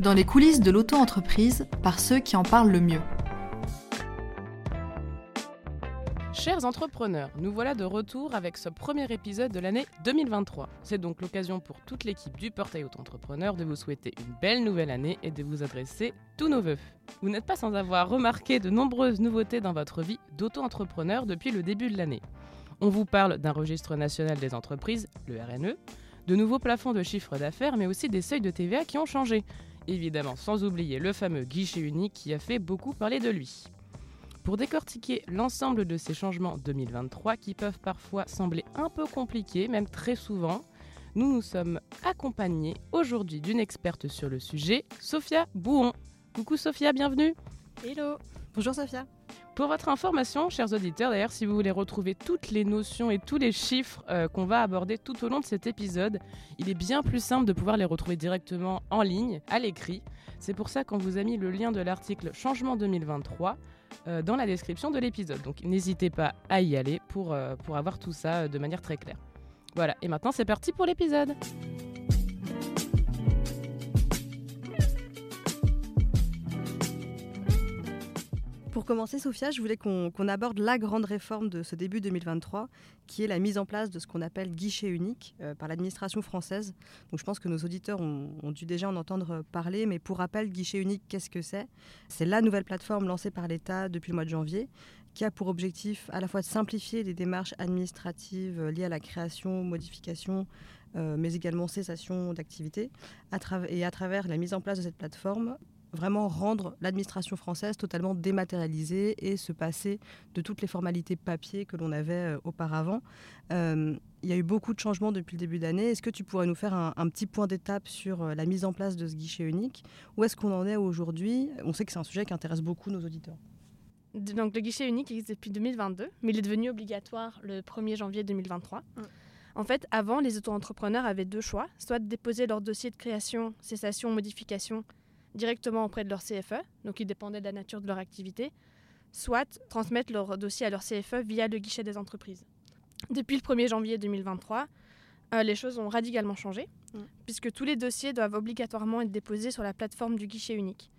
dans les coulisses de l'auto-entreprise par ceux qui en parlent le mieux. Chers entrepreneurs, nous voilà de retour avec ce premier épisode de l'année 2023. C'est donc l'occasion pour toute l'équipe du portail auto-entrepreneur de vous souhaiter une belle nouvelle année et de vous adresser tous nos vœux. Vous n'êtes pas sans avoir remarqué de nombreuses nouveautés dans votre vie d'auto-entrepreneur depuis le début de l'année. On vous parle d'un registre national des entreprises, le RNE, de nouveaux plafonds de chiffre d'affaires, mais aussi des seuils de TVA qui ont changé. Évidemment, sans oublier le fameux guichet unique qui a fait beaucoup parler de lui. Pour décortiquer l'ensemble de ces changements 2023 qui peuvent parfois sembler un peu compliqués, même très souvent, nous nous sommes accompagnés aujourd'hui d'une experte sur le sujet, Sophia Bouhon. Coucou Sophia, bienvenue. Hello. Bonjour Sophia. Pour votre information, chers auditeurs, d'ailleurs, si vous voulez retrouver toutes les notions et tous les chiffres euh, qu'on va aborder tout au long de cet épisode, il est bien plus simple de pouvoir les retrouver directement en ligne, à l'écrit. C'est pour ça qu'on vous a mis le lien de l'article Changement 2023 euh, dans la description de l'épisode. Donc n'hésitez pas à y aller pour, euh, pour avoir tout ça de manière très claire. Voilà, et maintenant c'est parti pour l'épisode. Pour commencer, Sophia, je voulais qu'on aborde la grande réforme de ce début 2023, qui est la mise en place de ce qu'on appelle guichet unique euh, par l'administration française. Je pense que nos auditeurs ont, dû déjà en entendre parler, mais pour rappel, guichet unique, qu'est-ce que c'est? C'est la nouvelle plateforme lancée par l'État depuis le mois de janvier, qui a pour objectif à la fois de simplifier les démarches administratives liées à la création, modification, euh, mais également cessation d'activité, et à travers la mise en place de cette plateforme, vraiment rendre l'administration française totalement dématérialisée et se passer de toutes les formalités papier que l'on avait euh, auparavant. Euh, il y a eu beaucoup de changements depuis le début d'année. Est-ce que tu pourrais nous faire un, un petit point d'étape sur euh, la mise en place de ce guichet unique? Où est-ce qu'on en est aujourd'hui? On sait que c'est un sujet qui intéresse beaucoup nos auditeurs. Donc le guichet unique existe depuis 2022, mais il est devenu obligatoire le 1er janvier 2023. Mm. En fait, avant, les auto-entrepreneurs avaient deux choix, soit de déposer leur dossier de création, cessation, modification directement auprès de leur CFE, donc ils dépendaient de la nature de leur activité, soit transmettre leur dossier à leur CFE via le guichet des entreprises. Depuis le 1er janvier 2023, euh, les choses ont radicalement changé, mmh. puisque tous les dossiers doivent obligatoirement être déposés sur la plateforme du guichet unique.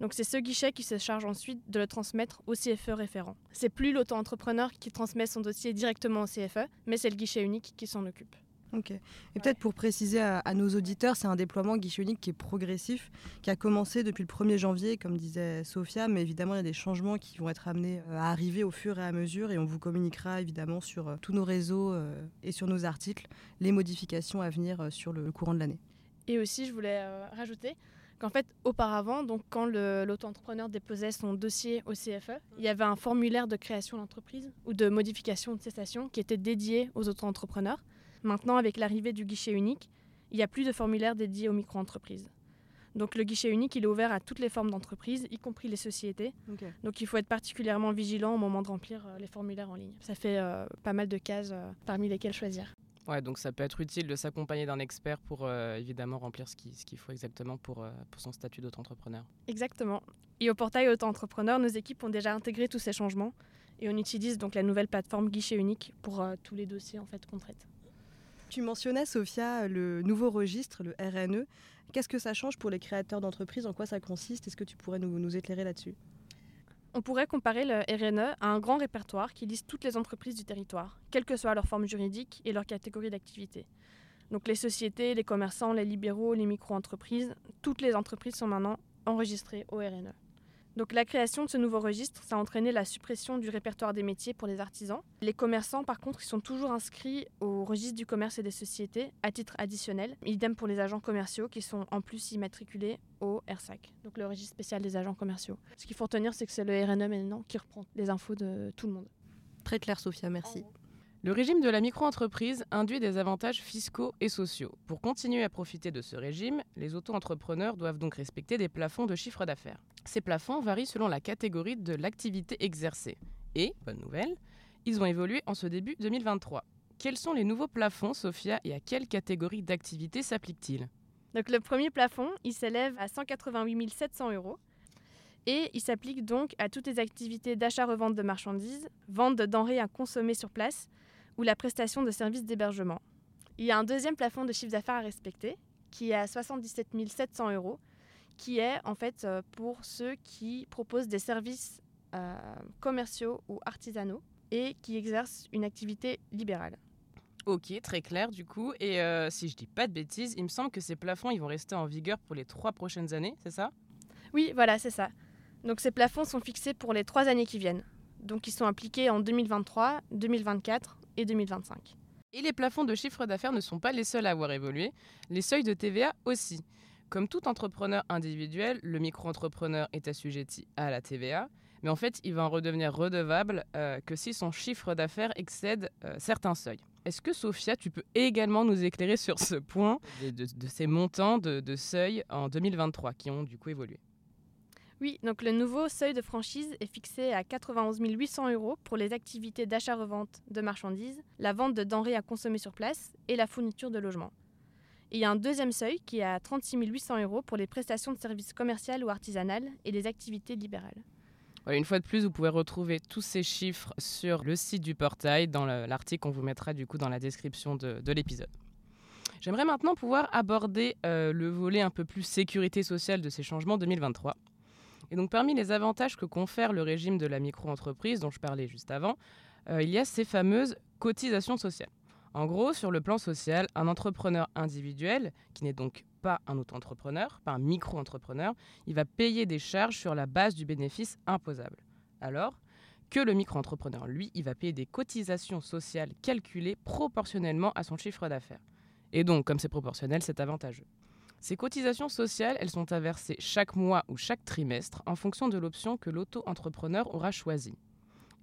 Donc c'est ce guichet qui se charge ensuite de le transmettre au CFE référent. C'est plus l'auto-entrepreneur qui transmet son dossier directement au CFE, mais c'est le guichet unique qui s'en occupe. Ok. Et peut-être pour préciser à, nos auditeurs, c'est un déploiement guichet unique qui est progressif, qui a commencé depuis le 1er janvier, comme disait Sophia, mais évidemment, il y a des changements qui vont être amenés euh, à arriver au fur et à mesure, et on vous communiquera évidemment sur euh, tous nos réseaux euh, et sur nos articles les modifications à venir sur le courant de l'année. Et aussi, je voulais rajouter qu'en fait, auparavant, donc quand l'auto-entrepreneur déposait son dossier au CFE, il y avait un formulaire de création d'entreprise ou de modification de cessation qui était dédié aux auto-entrepreneurs. Maintenant, avec l'arrivée du guichet unique, il n'y a plus de formulaire dédié aux micro-entreprises. Donc le guichet unique, il est ouvert à toutes les formes d'entreprises, y compris les sociétés. Okay. Donc il faut être particulièrement vigilant au moment de remplir euh, les formulaires en ligne. Ça fait euh, pas mal de cases euh, parmi lesquelles choisir. Ouais, donc ça peut être utile de s'accompagner d'un expert pour euh, évidemment remplir ce qu'il ce faut exactement pour, euh, pour son statut d'auto-entrepreneur. Exactement. Et au portail auto-entrepreneur, nos équipes ont déjà intégré tous ces changements et on utilise donc la nouvelle plateforme guichet unique pour euh, tous les dossiers en fait qu'on traite. Tu mentionnais, Sophia, le nouveau registre, le RNE. Qu'est-ce que ça change pour les créateurs d'entreprises? En quoi ça consiste? Est-ce que tu pourrais nous, nous éclairer là-dessus? On pourrait comparer le RNE à un grand répertoire qui liste toutes les entreprises du territoire, quelle que soit leur forme juridique et leur catégorie d'activité. Donc les sociétés, les commerçants, les libéraux, les micro-entreprises, toutes les entreprises sont maintenant enregistrées au RNE. Donc la création de ce nouveau registre, ça a entraîné la suppression du répertoire des métiers pour les artisans. Les commerçants, par contre, ils sont toujours inscrits au registre du commerce et des sociétés à titre additionnel. Idem pour les agents commerciaux qui sont en plus immatriculés au RSAC, donc le registre spécial des agents commerciaux. Ce qu'il faut retenir, c'est que c'est le RNE maintenant qui reprend les infos de tout le monde. Très clair, Sophia, merci. Le régime de la micro-entreprise induit des avantages fiscaux et sociaux. Pour continuer à profiter de ce régime, les auto-entrepreneurs doivent donc respecter des plafonds de chiffre d'affaires. Ces plafonds varient selon la catégorie de l'activité exercée. Et, bonne nouvelle, ils ont évolué en ce début 2023. Quels sont les nouveaux plafonds, Sophia, et à quelle catégorie d'activité s'appliquent-ils? Donc le premier plafond, il s'élève à 188 700 euros. Et il s'applique donc à toutes les activités d'achat-revente de marchandises, vente de denrées à consommer sur place, ou la prestation de services d'hébergement. Il y a un deuxième plafond de chiffre d'affaires à respecter, qui est à 77 700 euros, qui est en fait euh, pour ceux qui proposent des services euh, commerciaux ou artisanaux et qui exercent une activité libérale. Ok, très clair du coup. Et euh, si je dis pas de bêtises, il me semble que ces plafonds ils vont rester en vigueur pour les trois prochaines années, c'est ça? Oui, voilà, c'est ça. Donc ces plafonds sont fixés pour les trois années qui viennent. Donc ils sont appliqués en 2023, 2024 et 2025. Et les plafonds de chiffre d'affaires ne sont pas les seuls à avoir évolué, les seuils de TVA aussi. Comme tout entrepreneur individuel, le micro-entrepreneur est assujetti à la TVA, mais en fait, il va en redevenir redevable euh, que si son chiffre d'affaires excède euh, certains seuils. Est-ce que Sophia, tu peux également nous éclairer sur ce point de, ces montants de, de seuils en 2023 qui ont du coup évolué? Oui, donc le nouveau seuil de franchise est fixé à 91 800 euros pour les activités d'achat-revente de marchandises, la vente de denrées à consommer sur place et la fourniture de logements. Et il y a un deuxième seuil qui est à 36 800 euros pour les prestations de services commerciaux ou artisanales et les activités libérales. Une fois de plus, vous pouvez retrouver tous ces chiffres sur le site du portail, dans le- l'article qu'on vous mettra du coup dans la description de, de l'épisode. J'aimerais maintenant pouvoir aborder euh, le volet un peu plus sécurité sociale de ces changements 2023. Et donc parmi les avantages que confère le régime de la micro-entreprise dont je parlais juste avant, euh, il y a ces fameuses cotisations sociales. En gros, sur le plan social, un entrepreneur individuel, qui n'est donc pas un auto-entrepreneur, pas un micro-entrepreneur, il va payer des charges sur la base du bénéfice imposable. Alors que le micro-entrepreneur, lui, il va payer des cotisations sociales calculées proportionnellement à son chiffre d'affaires. Et donc, comme c'est proportionnel, c'est avantageux. Ces cotisations sociales, elles sont à verser chaque mois ou chaque trimestre en fonction de l'option que l'auto-entrepreneur aura choisie.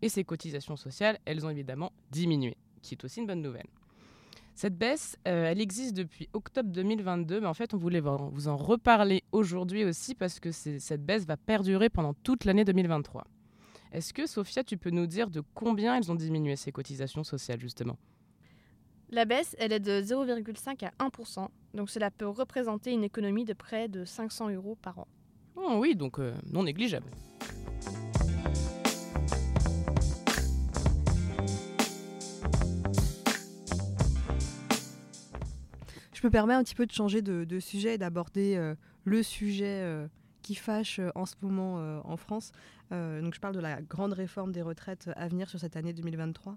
Et ces cotisations sociales, elles ont évidemment diminué, qui est aussi une bonne nouvelle. Cette baisse, euh, elle existe depuis octobre 2022, mais en fait, on voulait vous en reparler aujourd'hui aussi parce que cette baisse va perdurer pendant toute l'année 2023. Est-ce que, Sophia, tu peux nous dire de combien elles ont diminué ces cotisations sociales, justement? La baisse, elle est de 0,5 à 1%, donc cela peut représenter une économie de près de 500 euros par an. Oh Oui, donc euh, non négligeable. Je me permets un petit peu de changer de, sujet et d'aborder euh, le sujet euh, qui fâche euh, en ce moment en France. Donc je parle de la grande réforme des retraites à venir sur cette année 2023.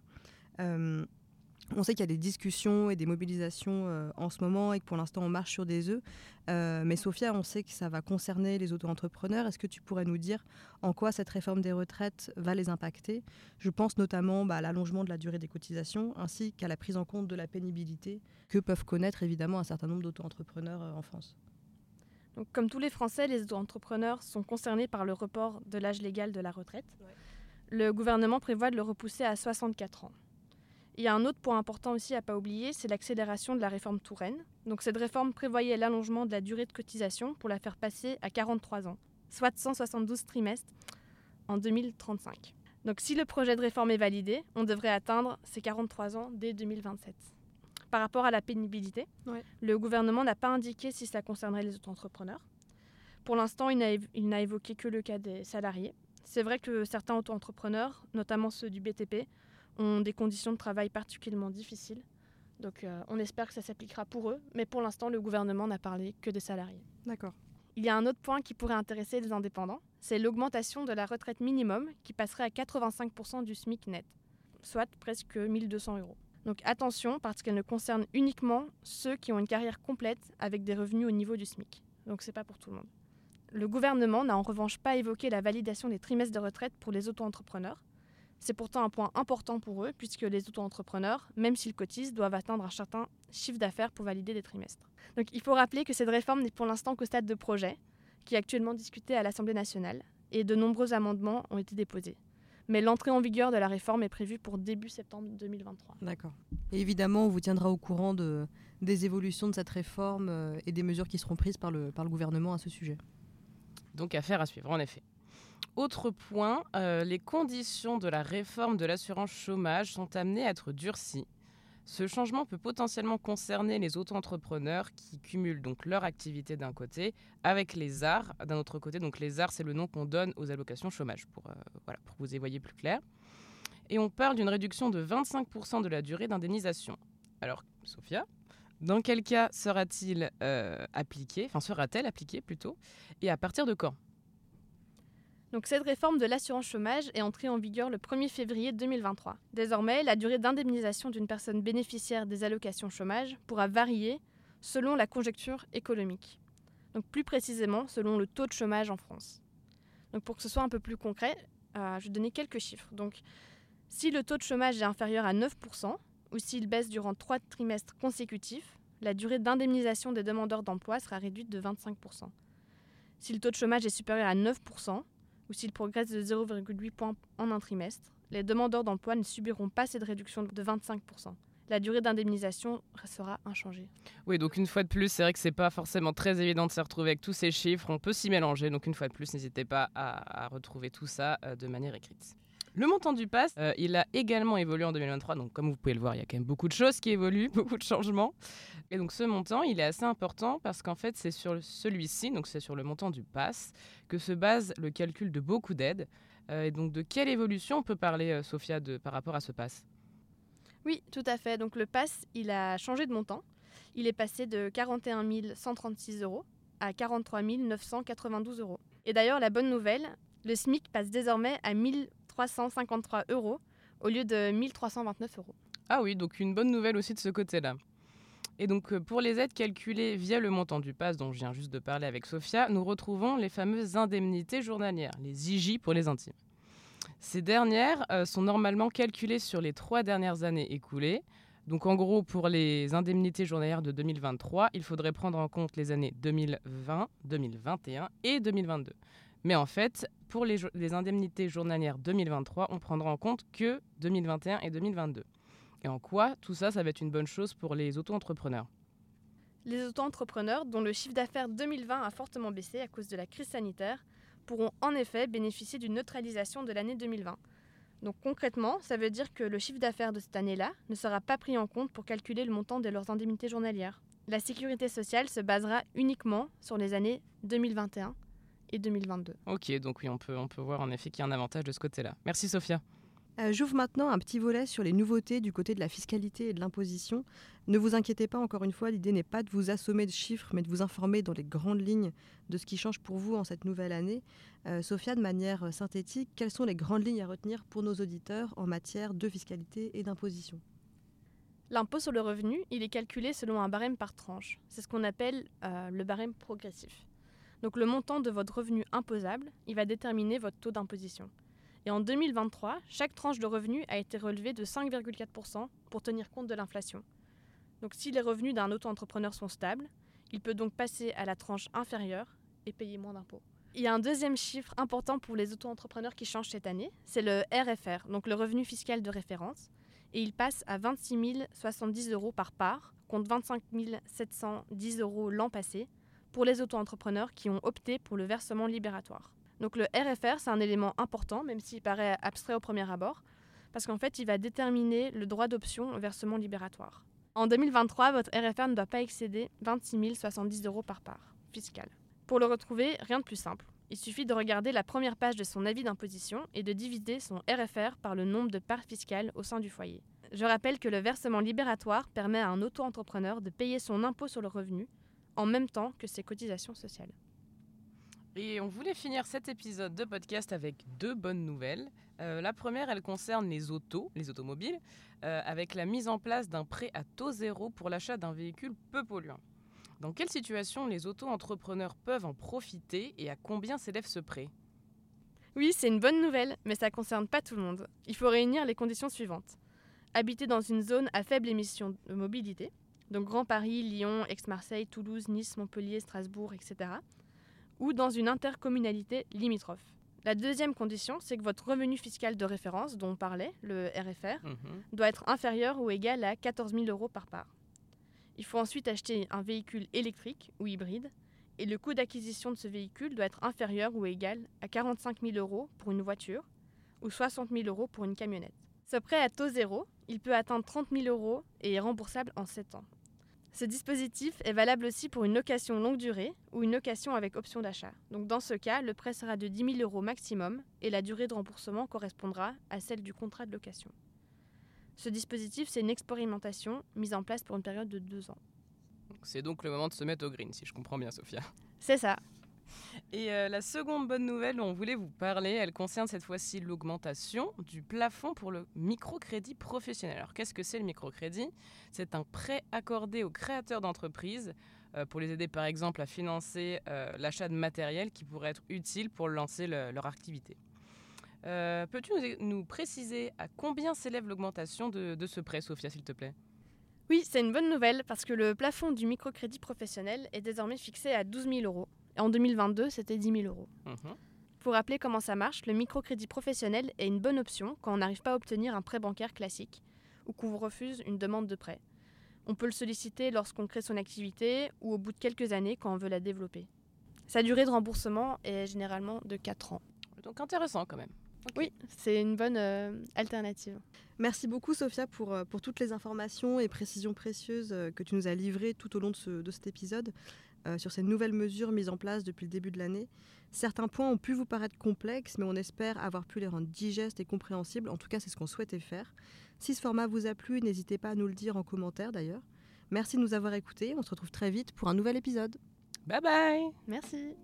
On sait qu'il y a des discussions et des mobilisations euh, en ce moment et que pour l'instant on marche sur des œufs. Euh, mais Sophia, on sait que ça va concerner les auto-entrepreneurs. Est-ce que tu pourrais nous dire en quoi cette réforme des retraites va les impacter? Je pense notamment bah, à l'allongement de la durée des cotisations ainsi qu'à la prise en compte de la pénibilité que peuvent connaître évidemment un certain nombre d'auto-entrepreneurs euh, en France. Donc, comme tous les Français, les auto-entrepreneurs sont concernés par le report de l'âge légal de la retraite. Le gouvernement prévoit de le repousser à 64 ans. Il y a un autre point important aussi à pas oublier, c'est l'accélération de la réforme Touraine. Donc cette réforme prévoyait l'allongement de la durée de cotisation pour la faire passer à 43 ans, soit 172 trimestres en 2035. Donc si le projet de réforme est validé, on devrait atteindre ces 43 ans dès 2027. Par rapport à la pénibilité, Ouais. le gouvernement n'a pas indiqué si ça concernerait les auto-entrepreneurs. Pour l'instant, il n'a évoqué que le cas des salariés. C'est vrai que certains auto-entrepreneurs, notamment ceux du BTP, ont des conditions de travail particulièrement difficiles. Donc euh, on espère que ça s'appliquera pour eux, mais pour l'instant, le gouvernement n'a parlé que des salariés. D'accord. Il y a un autre point qui pourrait intéresser les indépendants, c'est l'augmentation de la retraite minimum qui passerait à 85% du SMIC net, soit presque 1200 euros. Donc attention parce qu'elle ne concerne uniquement ceux qui ont une carrière complète avec des revenus au niveau du SMIC. Donc c'est pas pour tout le monde. Le gouvernement n'a en revanche pas évoqué la validation des trimestres de retraite pour les auto-entrepreneurs. C'est pourtant un point important pour eux puisque les auto-entrepreneurs, même s'ils cotisent, doivent atteindre un certain chiffre d'affaires pour valider des trimestres. Donc il faut rappeler que cette réforme n'est pour l'instant qu'au stade de projet, qui est actuellement discuté à l'Assemblée nationale, et de nombreux amendements ont été déposés. Mais l'entrée en vigueur de la réforme est prévue pour début septembre 2023. D'accord. Et évidemment, on vous tiendra au courant de, des évolutions de cette réforme euh, et des mesures qui seront prises par le, par le gouvernement à ce sujet. Donc affaire à suivre, en effet. Autre point, euh, les conditions de la réforme de l'assurance chômage sont amenées à être durcies. Ce changement peut potentiellement concerner les auto-entrepreneurs qui cumulent donc leur activité d'un côté avec les arts d'un autre côté. Donc les arts, c'est le nom qu'on donne aux allocations chômage, pour, euh, que vous y voyez plus clair. Et on parle d'une réduction de 25% de la durée d'indemnisation. Alors, Sophia, Dans quel cas sera-t-il euh, appliqué, enfin sera-t-elle appliquée plutôt, et à partir de quand? Cette réforme de l'assurance chômage est entrée en vigueur le 1er février 2023. Désormais, la durée d'indemnisation d'une personne bénéficiaire des allocations chômage pourra varier selon la conjecture économique. Donc plus précisément selon le taux de chômage en France. Donc pour que ce soit un peu plus concret, euh, je vais donner quelques chiffres. Donc si le taux de chômage est inférieur à 9%, ou s'il baisse durant trois trimestres consécutifs, la durée d'indemnisation des demandeurs d'emploi sera réduite de 25%. Si le taux de chômage est supérieur à 9%, ou s'il progresse de 0,8 points en un trimestre, les demandeurs d'emploi ne subiront pas cette réduction de 25%. La durée d'indemnisation restera inchangée. Oui, donc une fois de plus, c'est vrai que c'est pas forcément très évident de se retrouver avec tous ces chiffres. On peut s'y mélanger. Donc une fois de plus, n'hésitez pas à, retrouver tout ça euh, de manière écrite. Le montant du pass, euh, il a également évolué en 2023. Donc, comme vous pouvez le voir, il y a quand même beaucoup de choses qui évoluent, beaucoup de changements. Et donc, ce montant, il est assez important parce qu'en fait, c'est sur celui-ci, donc c'est sur le montant du pass, que se base le calcul de beaucoup d'aides. Euh, et donc, de quelle évolution on peut parler, euh, Sophia, par rapport à ce pass? Oui, tout à fait. Donc, le pass, il a changé de montant. Il est passé de 41 136 euros à 43 992 euros. Et d'ailleurs, la bonne nouvelle, le SMIC passe désormais à 1000 353 euros au lieu de 1329 euros. Ah oui, donc une bonne nouvelle aussi de ce côté-là. Et donc euh, pour les aides calculées via le montant du pass dont je viens juste de parler avec Sophia, nous retrouvons les fameuses indemnités journalières, les IJ pour les intimes. Ces dernières euh, sont normalement calculées sur les trois dernières années écoulées. Donc en gros, pour les indemnités journalières de 2023, il faudrait prendre en compte les années 2020, 2021 et 2022. Mais en fait, pour les, indemnités journalières 2023, on prendra en compte que 2021 et 2022. Et en quoi tout ça, ça va être une bonne chose pour les auto-entrepreneurs? Les auto-entrepreneurs, dont le chiffre d'affaires 2020 a fortement baissé à cause de la crise sanitaire, pourront en effet bénéficier d'une neutralisation de l'année 2020. Donc concrètement, ça veut dire que le chiffre d'affaires de cette année-là ne sera pas pris en compte pour calculer le montant de leurs indemnités journalières. La sécurité sociale se basera uniquement sur les années 2021 et 2022. Ok, donc oui, on peut, on peut voir en effet qu'il y a un avantage de ce côté-là. Merci Sophia. Euh, j'ouvre maintenant un petit volet sur les nouveautés du côté de la fiscalité et de l'imposition. Ne vous inquiétez pas, encore une fois, l'idée n'est pas de vous assommer de chiffres, mais de vous informer dans les grandes lignes de ce qui change pour vous en cette nouvelle année. Euh, Sophia, de manière synthétique, quelles sont les grandes lignes à retenir pour nos auditeurs en matière de fiscalité et d'imposition? L'impôt sur le revenu, il est calculé selon un barème par tranche. C'est ce qu'on appelle euh, le barème progressif. Donc le montant de votre revenu imposable, il va déterminer votre taux d'imposition. Et en 2023, chaque tranche de revenu a été relevée de 5,4% pour tenir compte de l'inflation. Donc si les revenus d'un auto-entrepreneur sont stables, il peut donc passer à la tranche inférieure et payer moins d'impôts. Il y a un deuxième chiffre important pour les auto-entrepreneurs qui change cette année, c'est le RFR, donc le revenu fiscal de référence, et il passe à 26 070 euros par part, contre 25 710 euros l'an passé, pour les auto-entrepreneurs qui ont opté pour le versement libératoire. Donc le RFR, c'est un élément important, même s'il paraît abstrait au premier abord, parce qu'en fait, il va déterminer le droit d'option au versement libératoire. En 2023, votre RFR ne doit pas excéder 26 070 euros par part fiscale. Pour le retrouver, rien de plus simple. Il suffit de regarder la première page de son avis d'imposition et de diviser son RFR par le nombre de parts fiscales au sein du foyer. Je rappelle que le versement libératoire permet à un auto-entrepreneur de payer son impôt sur le revenu en même temps que ses cotisations sociales. Et on voulait finir cet épisode de podcast avec deux bonnes nouvelles. Euh, la première, elle concerne les autos, les automobiles, euh, avec la mise en place d'un prêt à taux zéro pour l'achat d'un véhicule peu polluant. Dans quelle situation les auto-entrepreneurs peuvent en profiter et à combien s'élève ce prêt? Oui, c'est une bonne nouvelle, mais ça ne concerne pas tout le monde. Il faut réunir les conditions suivantes. Habiter dans une zone à faible émission de mobilité, donc Grand Paris, Lyon, Aix-Marseille, Toulouse, Nice, Montpellier, Strasbourg, etc., ou dans une intercommunalité limitrophe. La deuxième condition, c'est que votre revenu fiscal de référence, dont on parlait, le RFR, mhm. doit être inférieur ou égal à 14 000 euros par part. Il faut ensuite acheter un véhicule électrique ou hybride, et le coût d'acquisition de ce véhicule doit être inférieur ou égal à 45 000 euros pour une voiture ou 60 000 euros pour une camionnette. Ce prêt à taux zéro, il peut atteindre 30 000 euros et est remboursable en 7 ans. Ce dispositif est valable aussi pour une location longue durée ou une location avec option d'achat. Donc dans ce cas, le prêt sera de 10 000 euros maximum et la durée de remboursement correspondra à celle du contrat de location. Ce dispositif, c'est une expérimentation mise en place pour une période de deux ans. C'est donc le moment de se mettre au green, si je comprends bien, Sophia. C'est ça. Et euh, la seconde bonne nouvelle dont on voulait vous parler, elle concerne cette fois-ci l'augmentation du plafond pour le microcrédit professionnel. Alors qu'est-ce que c'est le microcrédit? C'est un prêt accordé aux créateurs d'entreprises euh, pour les aider par exemple à financer euh, l'achat de matériel qui pourrait être utile pour lancer le- leur activité. Peux-tu nous, nous préciser à combien s'élève l'augmentation de, de ce prêt, Sophia, s'il te plaît? Oui, c'est une bonne nouvelle parce que le plafond du microcrédit professionnel est désormais fixé à 12 000 euros. Et en 2022, c'était 10 000 euros. Mhm. Pour rappeler comment ça marche, le microcrédit professionnel est une bonne option quand on n'arrive pas à obtenir un prêt bancaire classique ou qu'on vous refuse une demande de prêt. On peut le solliciter lorsqu'on crée son activité ou au bout de quelques années quand on veut la développer. Sa durée de remboursement est généralement de 4 ans. Donc intéressant quand même. Oui, c'est une bonne euh, alternative. Merci beaucoup Sophia pour, euh, pour toutes les informations et précisions précieuses euh, que tu nous as livrées tout au long de, ce- de cet épisode euh, sur ces nouvelles mesures mises en place depuis le début de l'année. Certains points ont pu vous paraître complexes, mais on espère avoir pu les rendre digestes et compréhensibles. En tout cas, c'est ce qu'on souhaitait faire. Si ce format vous a plu, n'hésitez pas à nous le dire en commentaire d'ailleurs. Merci de nous avoir écoutés. On se retrouve très vite pour un nouvel épisode. Bye bye Merci.